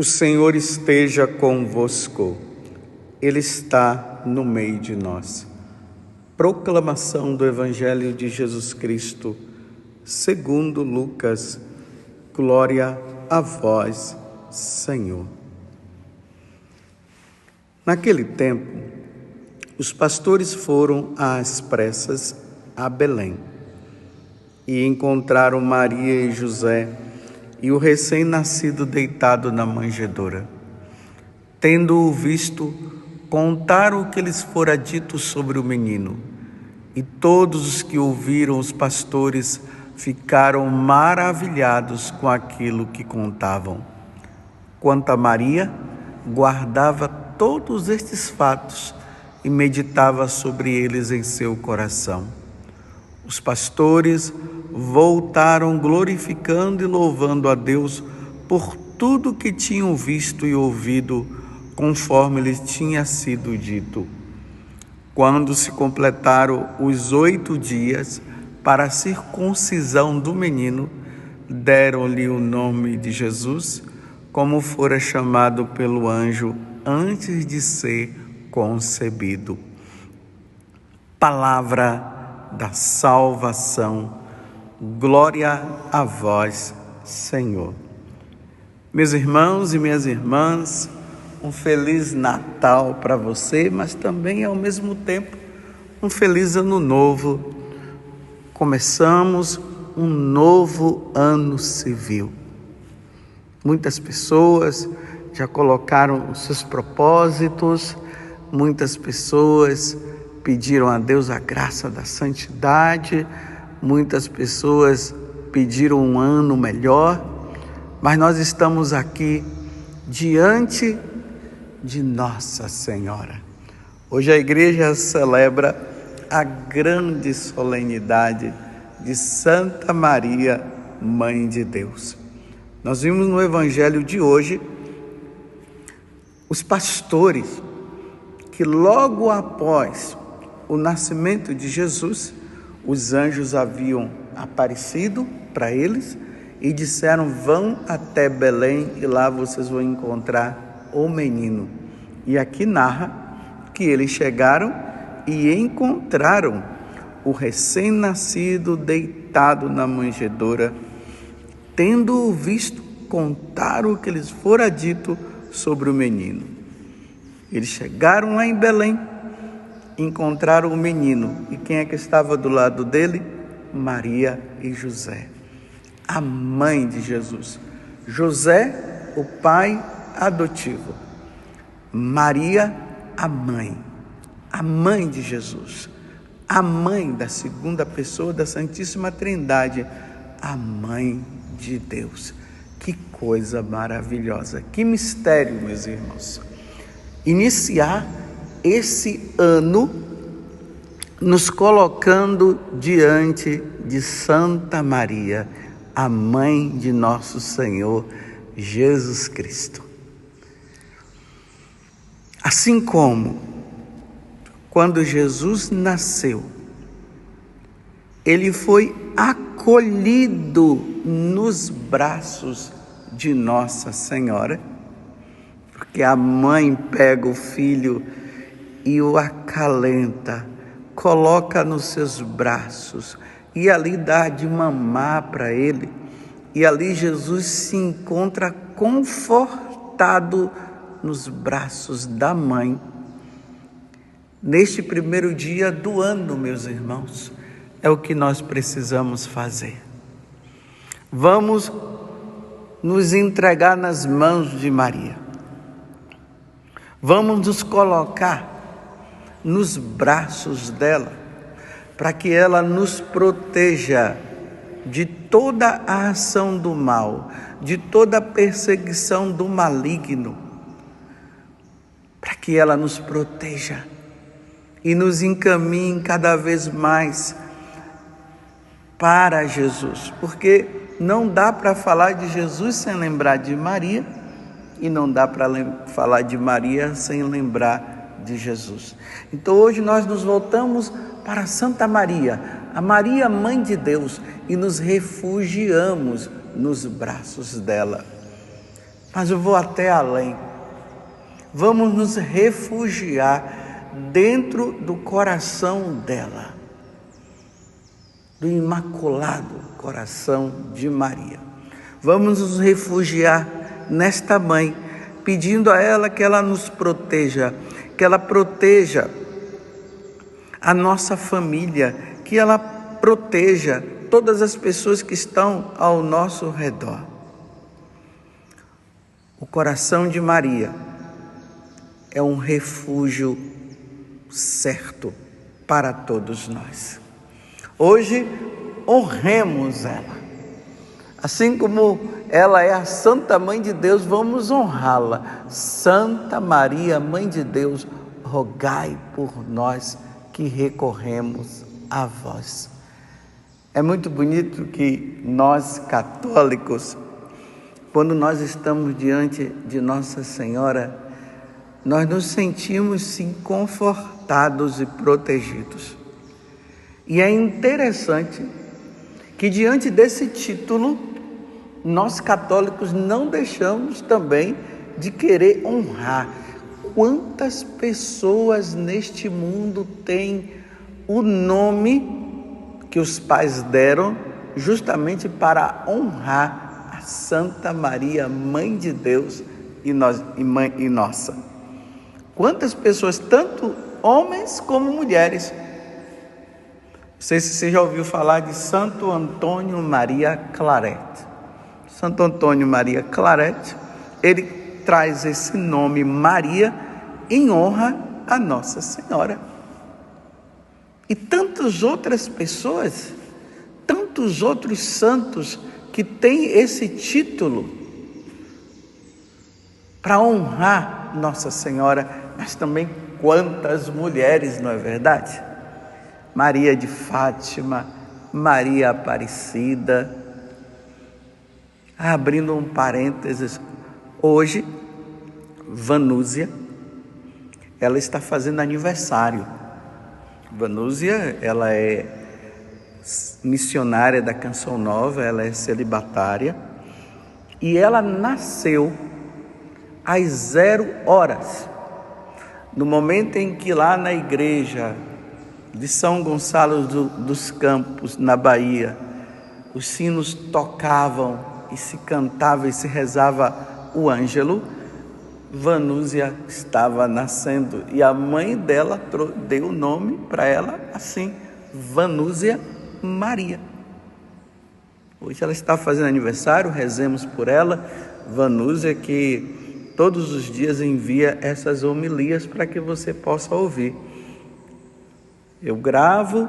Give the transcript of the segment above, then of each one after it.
O Senhor esteja convosco, Ele está no meio de nós. Proclamação do Evangelho de Jesus Cristo, segundo Lucas. Glória a vós, Senhor. Naquele tempo, os pastores foram às pressas a Belém e encontraram Maria e José e o recém-nascido deitado na manjedoura. Tendo-o visto, contaram o que lhes fora dito sobre o menino. E todos os que ouviram os pastores ficaram maravilhados com aquilo que contavam. Quanto a Maria, guardava todos estes fatos e meditava sobre eles em seu coração. Os pastores voltaram glorificando e louvando a Deus por tudo que tinham visto e ouvido, conforme lhes tinha sido dito. Quando se completaram os oito dias para a circuncisão do menino, deram-lhe o nome de Jesus, como fora chamado pelo anjo antes de ser concebido. Palavra da salvação Glória a vós, Senhor. Meus irmãos e minhas irmãs, um feliz Natal para você, mas também ao mesmo tempo um feliz Ano Novo. Começamos um novo ano civil. Muitas pessoas já colocaram os seus propósitos, muitas pessoas pediram a Deus a graça da santidade Muitas pessoas pediram um ano melhor, mas nós estamos aqui diante de Nossa Senhora. Hoje a igreja celebra a grande solenidade de Santa Maria, Mãe de Deus. Nós vimos no evangelho de hoje os pastores que logo após o nascimento de Jesus os anjos haviam aparecido para eles e disseram: Vão até Belém e lá vocês vão encontrar o menino. E aqui narra que eles chegaram e encontraram o recém-nascido deitado na manjedoura, tendo-o visto, contaram o que lhes fora dito sobre o menino. Eles chegaram lá em Belém encontraram o menino. E quem é que estava do lado dele? Maria e José, a mãe de Jesus. José, o pai adotivo. Maria, a mãe, a mãe de Jesus, a mãe da segunda pessoa da Santíssima Trindade, a mãe de Deus. Que coisa maravilhosa, que mistério, meus irmãos. Iniciar esse ano nos colocando diante de Santa Maria, a mãe de nosso Senhor Jesus Cristo. Assim como quando Jesus nasceu, ele foi acolhido nos braços de Nossa Senhora, porque a mãe pega o filho e o acalenta, coloca nos seus braços e ali dá de mamar para ele. E ali Jesus se encontra confortado nos braços da mãe. Neste primeiro dia do ano, meus irmãos, é o que nós precisamos fazer. Vamos nos entregar nas mãos de Maria. Vamos nos colocar nos braços dela, para que ela nos proteja de toda a ação do mal, de toda a perseguição do maligno, para que ela nos proteja e nos encaminhe cada vez mais para Jesus, porque não dá para falar de Jesus sem lembrar de Maria e não dá para falar de Maria sem lembrar de Jesus. Então hoje nós nos voltamos para Santa Maria, a Maria, Mãe de Deus, e nos refugiamos nos braços dela. Mas eu vou até além. Vamos nos refugiar dentro do coração dela, do imaculado coração de Maria. Vamos nos refugiar nesta mãe, pedindo a ela que ela nos proteja, que ela proteja a nossa família, que ela proteja todas as pessoas que estão ao nosso redor. O coração de Maria é um refúgio certo para todos nós. Hoje, honremos ela. Assim como ela é a Santa Mãe de Deus, vamos honrá-la. Santa Maria, Mãe de Deus, rogai por nós que recorremos a vós. É muito bonito que nós católicos quando nós estamos diante de Nossa Senhora, nós nos sentimos sim confortados e protegidos. E é interessante que diante desse título, nós católicos não deixamos também de querer honrar. Quantas pessoas neste mundo têm o nome que os pais deram justamente para honrar Santa Maria, Mãe de Deus e, nós, e, mãe, e nossa. Quantas pessoas, tanto homens como mulheres. Não sei se você já ouviu falar de Santo Antônio Maria Claret. Santo Antônio Maria Claret, ele traz esse nome Maria em honra a Nossa Senhora. E tantas outras pessoas, tantos outros santos que tem esse título para honrar Nossa Senhora, mas também quantas mulheres, não é verdade? Maria de Fátima, Maria Aparecida. Abrindo um parênteses, hoje, Vanúzia, ela está fazendo aniversário. Vanúzia, ela é missionária da Canção Nova, ela é celibatária, e ela nasceu às zero horas, no momento em que lá na igreja de São Gonçalo do, dos Campos, na Bahia, os sinos tocavam e se cantava e se rezava o ângelo, Vanúzia estava nascendo e a mãe dela deu o nome para ela assim, Vanúzia Maria. Hoje ela está fazendo aniversário, rezemos por ela. Vanúzia, que todos os dias envia essas homilias para que você possa ouvir. Eu gravo,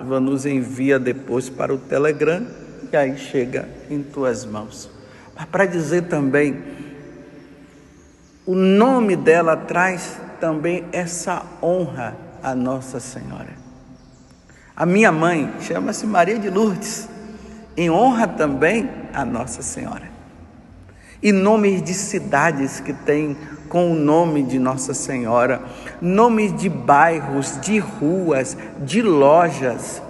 Vanúzia envia depois para o Telegram e aí chega em tuas mãos. Mas para dizer também, o nome dela traz também essa honra a Nossa Senhora. A minha mãe chama-se Maria de Lourdes, em honra também a Nossa Senhora. E nomes de cidades que têm com o nome de Nossa Senhora, nomes de bairros, de ruas, de lojas,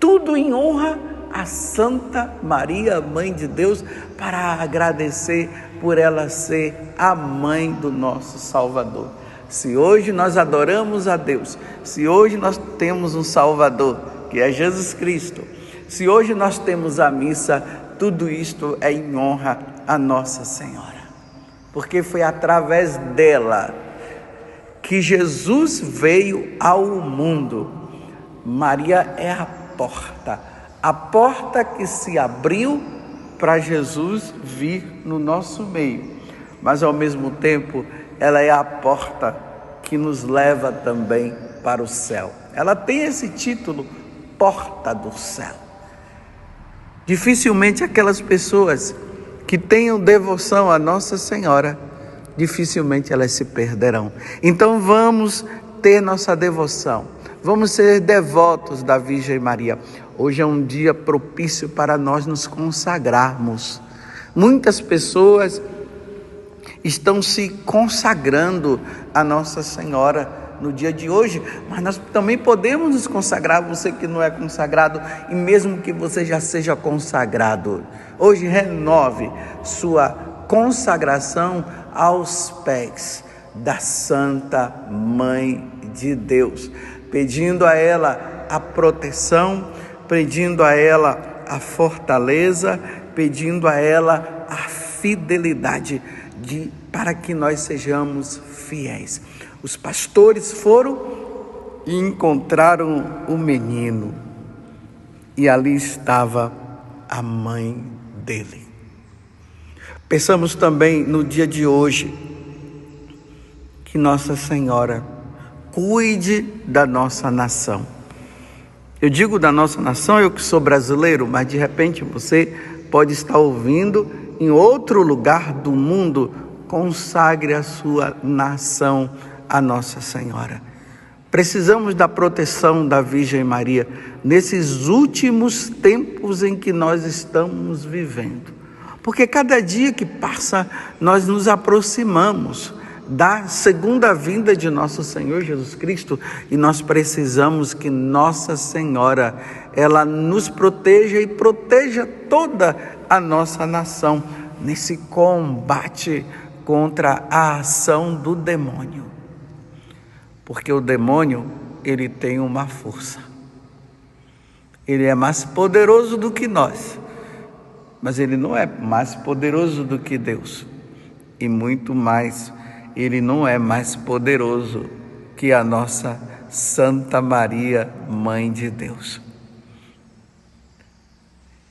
tudo em honra a Santa Maria, Mãe de Deus, para agradecer por ela ser a mãe do nosso Salvador. Se hoje nós adoramos a Deus, se hoje nós temos um Salvador, que é Jesus Cristo, se hoje nós temos a missa, tudo isto é em honra a Nossa Senhora, porque foi através dela que Jesus veio ao mundo. Maria é a porta, a porta que se abriu para Jesus vir no nosso meio, mas ao mesmo tempo ela é a porta que nos leva também para o céu. Ela tem esse título, Porta do Céu. Dificilmente aquelas pessoas que tenham devoção a Nossa Senhora, dificilmente elas se perderão. Então vamos ter nossa devoção, vamos ser devotos da Virgem Maria. Hoje é um dia propício para nós nos consagrarmos. Muitas pessoas estão se consagrando a Nossa Senhora no dia de hoje, mas nós também podemos nos consagrar, você que não é consagrado, e mesmo que você já seja consagrado, hoje renove sua consagração aos pés da Santa Mãe de Deus, pedindo a ela a proteção, pedindo a ela a fortaleza, pedindo a ela a fidelidade de para que nós sejamos fiéis. Os pastores foram e encontraram o menino, e ali estava a mãe dele. Pensamos também no dia de hoje que Nossa Senhora cuide da nossa nação. Eu digo da nossa nação, eu que sou brasileiro, mas de repente você pode estar ouvindo em outro lugar do mundo, consagre a sua nação a Nossa Senhora. Precisamos da proteção da Virgem Maria nesses últimos tempos em que nós estamos vivendo. Porque cada dia que passa, nós nos aproximamos da segunda vinda de nosso Senhor Jesus Cristo e nós precisamos que Nossa Senhora ela nos proteja e proteja toda a nossa nação nesse combate contra a ação do demônio. Porque o demônio, ele tem uma força. Ele é mais poderoso do que nós. Mas ele não é mais poderoso do que Deus. E muito mais, ele não é mais poderoso que a nossa Santa Maria, Mãe de Deus.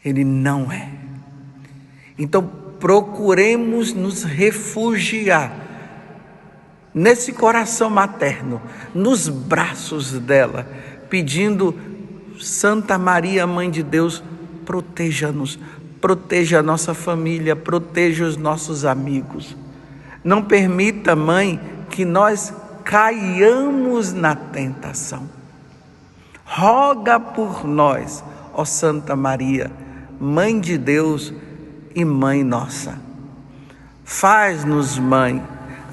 Ele não é. Então, procuremos nos refugiar nesse coração materno, nos braços dela, pedindo, Santa Maria, Mãe de Deus, proteja-nos, proteja a nossa família, proteja os nossos amigos. Não permita, Mãe, que nós caiamos na tentação. Roga por nós, ó Santa Maria, Mãe de Deus e Mãe nossa. Faz-nos, Mãe,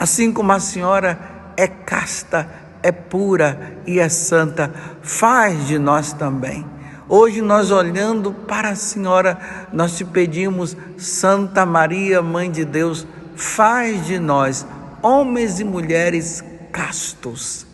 Assim como a senhora é casta, é pura e é santa, faz de nós também. Hoje nós olhando para a senhora, nós te pedimos, Santa Maria, Mãe de Deus, faz de nós homens e mulheres castos,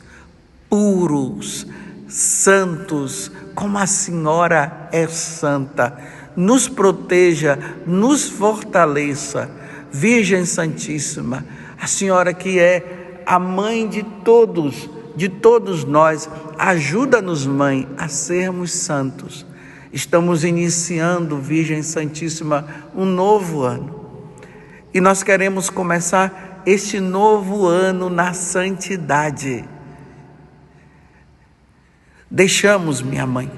puros, santos, como a senhora é santa. Nos proteja, nos fortaleça. Virgem Santíssima, a senhora que é a mãe de todos, de todos nós, ajuda-nos, mãe, a sermos santos. Estamos iniciando, Virgem Santíssima, um novo ano. E nós queremos começar este novo ano na santidade. Deixamos, minha mãe,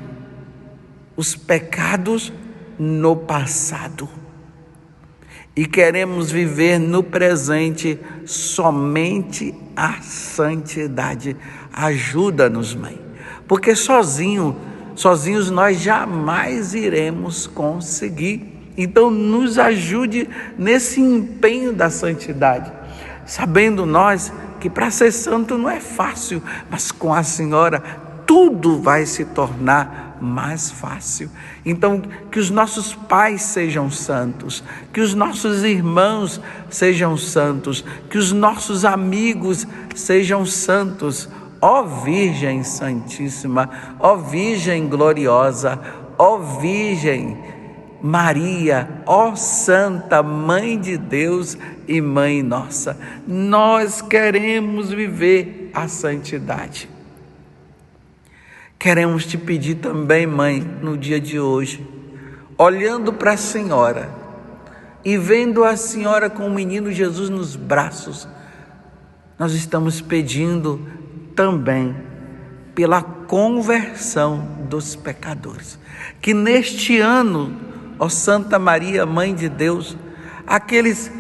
os pecados no passado e queremos viver no presente somente a santidade. Ajuda-nos, mãe, porque sozinho, sozinhos nós jamais iremos conseguir. Então nos ajude nesse empenho da santidade, sabendo nós que para ser santo não é fácil, mas com a Senhora tudo vai se tornar mais fácil. Então, que os nossos pais sejam santos, que os nossos irmãos sejam santos, que os nossos amigos sejam santos. Ó Virgem Santíssima, ó Virgem Gloriosa, ó Virgem Maria, ó Santa Mãe de Deus e Mãe Nossa, nós queremos viver a santidade. Queremos te pedir também, mãe, no dia de hoje, olhando para a senhora e vendo a senhora com o menino Jesus nos braços, nós estamos pedindo também pela conversão dos pecadores. Que neste ano, ó Santa Maria, Mãe de Deus, aqueles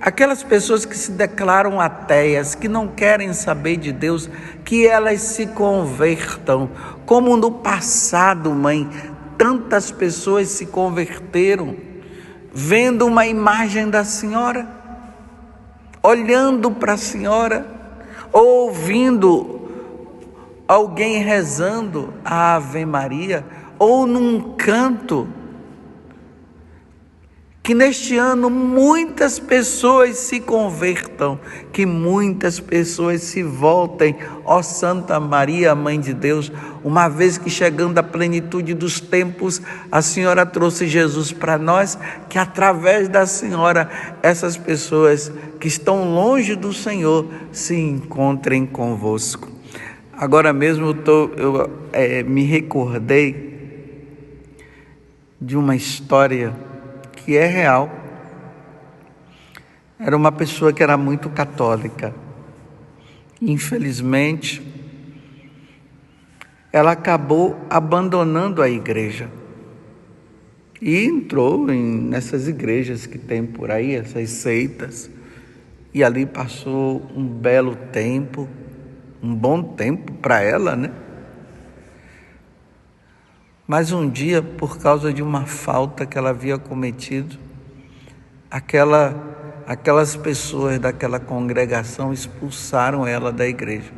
Aquelas pessoas que se declaram ateias, que não querem saber de Deus, que elas se convertam. Como no passado, mãe, tantas pessoas se converteram, vendo uma imagem da senhora, olhando para a senhora, ouvindo alguém rezando a Ave Maria, ou num canto Que neste ano muitas pessoas se convertam, que muitas pessoas se voltem, ó Santa Maria, Mãe de Deus, uma vez que chegando à plenitude dos tempos, a Senhora trouxe Jesus para nós, que através da Senhora essas pessoas que estão longe do Senhor se encontrem convosco. Agora mesmo eu, tô, eu é, me recordei de uma história que é real. Era uma pessoa que era muito católica. Infelizmente, ela acabou abandonando a igreja e entrou em, nessas igrejas que tem por aí, essas seitas, e ali passou um belo tempo, um bom tempo para ela, né? Mas um dia, por causa de uma falta que ela havia cometido, aquela, aquelas pessoas daquela congregação expulsaram ela da igreja.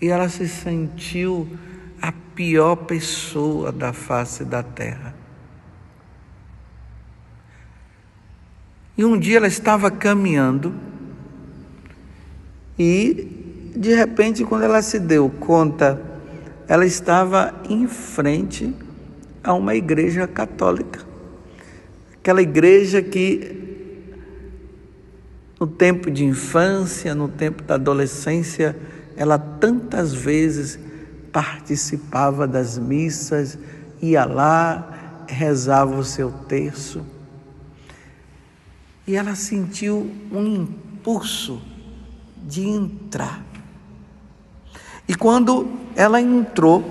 E ela se sentiu a pior pessoa da face da terra. E um dia ela estava caminhando e, de repente, quando ela se deu conta ela estava em frente a uma igreja católica. Aquela igreja que, no tempo de infância, no tempo da adolescência, ela tantas vezes participava das missas, ia lá, rezava o seu terço. E ela sentiu um impulso de entrar. E quando ela entrou,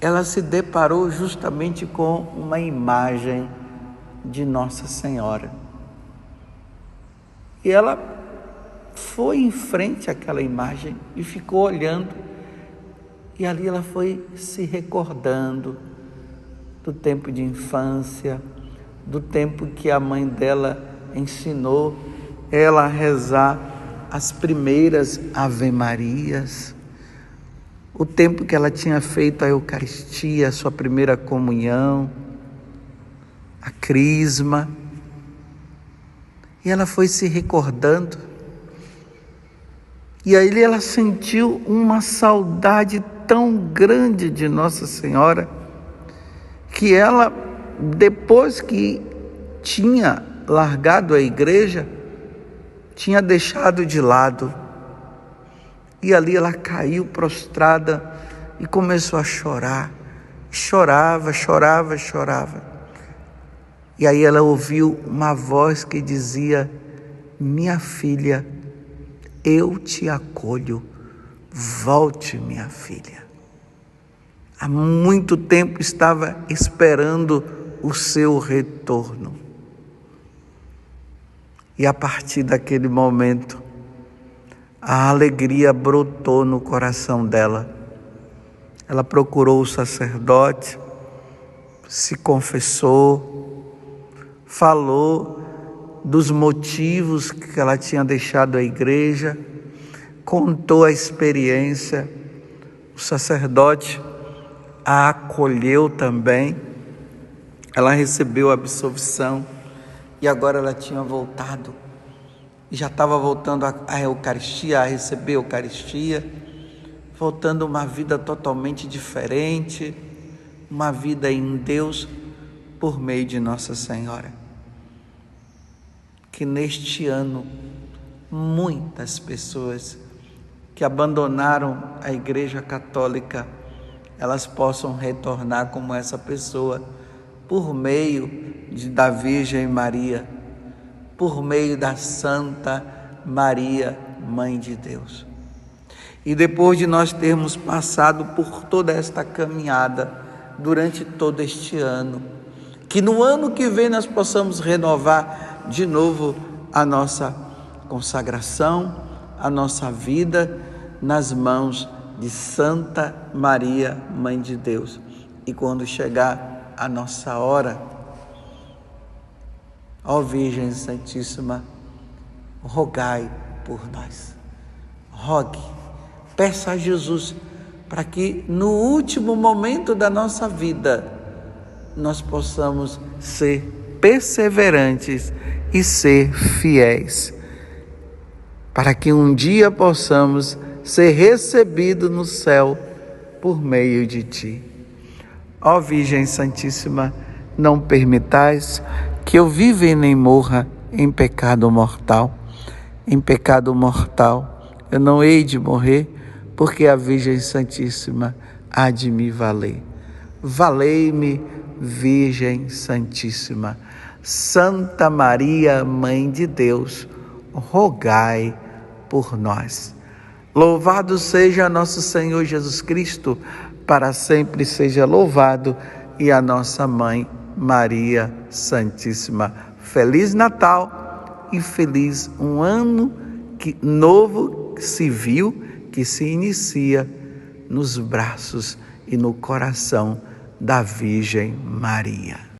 ela se deparou justamente com uma imagem de Nossa Senhora. E ela foi em frente àquela imagem e ficou olhando. E ali ela foi se recordando do tempo de infância, do tempo que a mãe dela ensinou ela a rezar as primeiras Ave-Marias, o tempo que ela tinha feito a Eucaristia, a sua primeira comunhão, a Crisma, e ela foi se recordando. E aí ela sentiu uma saudade tão grande de Nossa Senhora, que ela, depois que tinha largado a igreja, tinha deixado de lado. E ali ela caiu prostrada e começou a chorar. Chorava, chorava, chorava. E aí ela ouviu uma voz que dizia: Minha filha, eu te acolho, volte, minha filha. Há muito tempo estava esperando o seu retorno. E a partir daquele momento, a alegria brotou no coração dela. Ela procurou o sacerdote, se confessou, falou dos motivos que ela tinha deixado a igreja, contou a experiência. O sacerdote a acolheu também. Ela recebeu a absolvição e agora ela tinha voltado. E já estava voltando à Eucaristia, a receber a Eucaristia, voltando uma vida totalmente diferente, uma vida em Deus por meio de Nossa Senhora. Que neste ano muitas pessoas que abandonaram a Igreja Católica, elas possam retornar como essa pessoa por meio de, da Virgem Maria, por meio da Santa Maria, Mãe de Deus. E depois de nós termos passado por toda esta caminhada durante todo este ano, que no ano que vem nós possamos renovar de novo a nossa consagração, a nossa vida nas mãos de Santa Maria, Mãe de Deus. E quando chegar a nossa hora. Ó Virgem Santíssima, rogai por nós. Rogue, peça a Jesus para que no último momento da nossa vida nós possamos ser perseverantes e ser fiéis, para que um dia possamos ser recebidos no céu por meio de ti. Ó Virgem Santíssima, não permitais que eu viva e nem morra em pecado mortal. Em pecado mortal eu não hei de morrer, porque a Virgem Santíssima há de me valer. Valei-me, Virgem Santíssima. Santa Maria, Mãe de Deus, rogai por nós. Louvado seja nosso Senhor Jesus Cristo, para sempre seja louvado, e a nossa mãe, Maria Santíssima. Feliz Natal e feliz um ano que, novo civil que se inicia nos braços e no coração da Virgem Maria.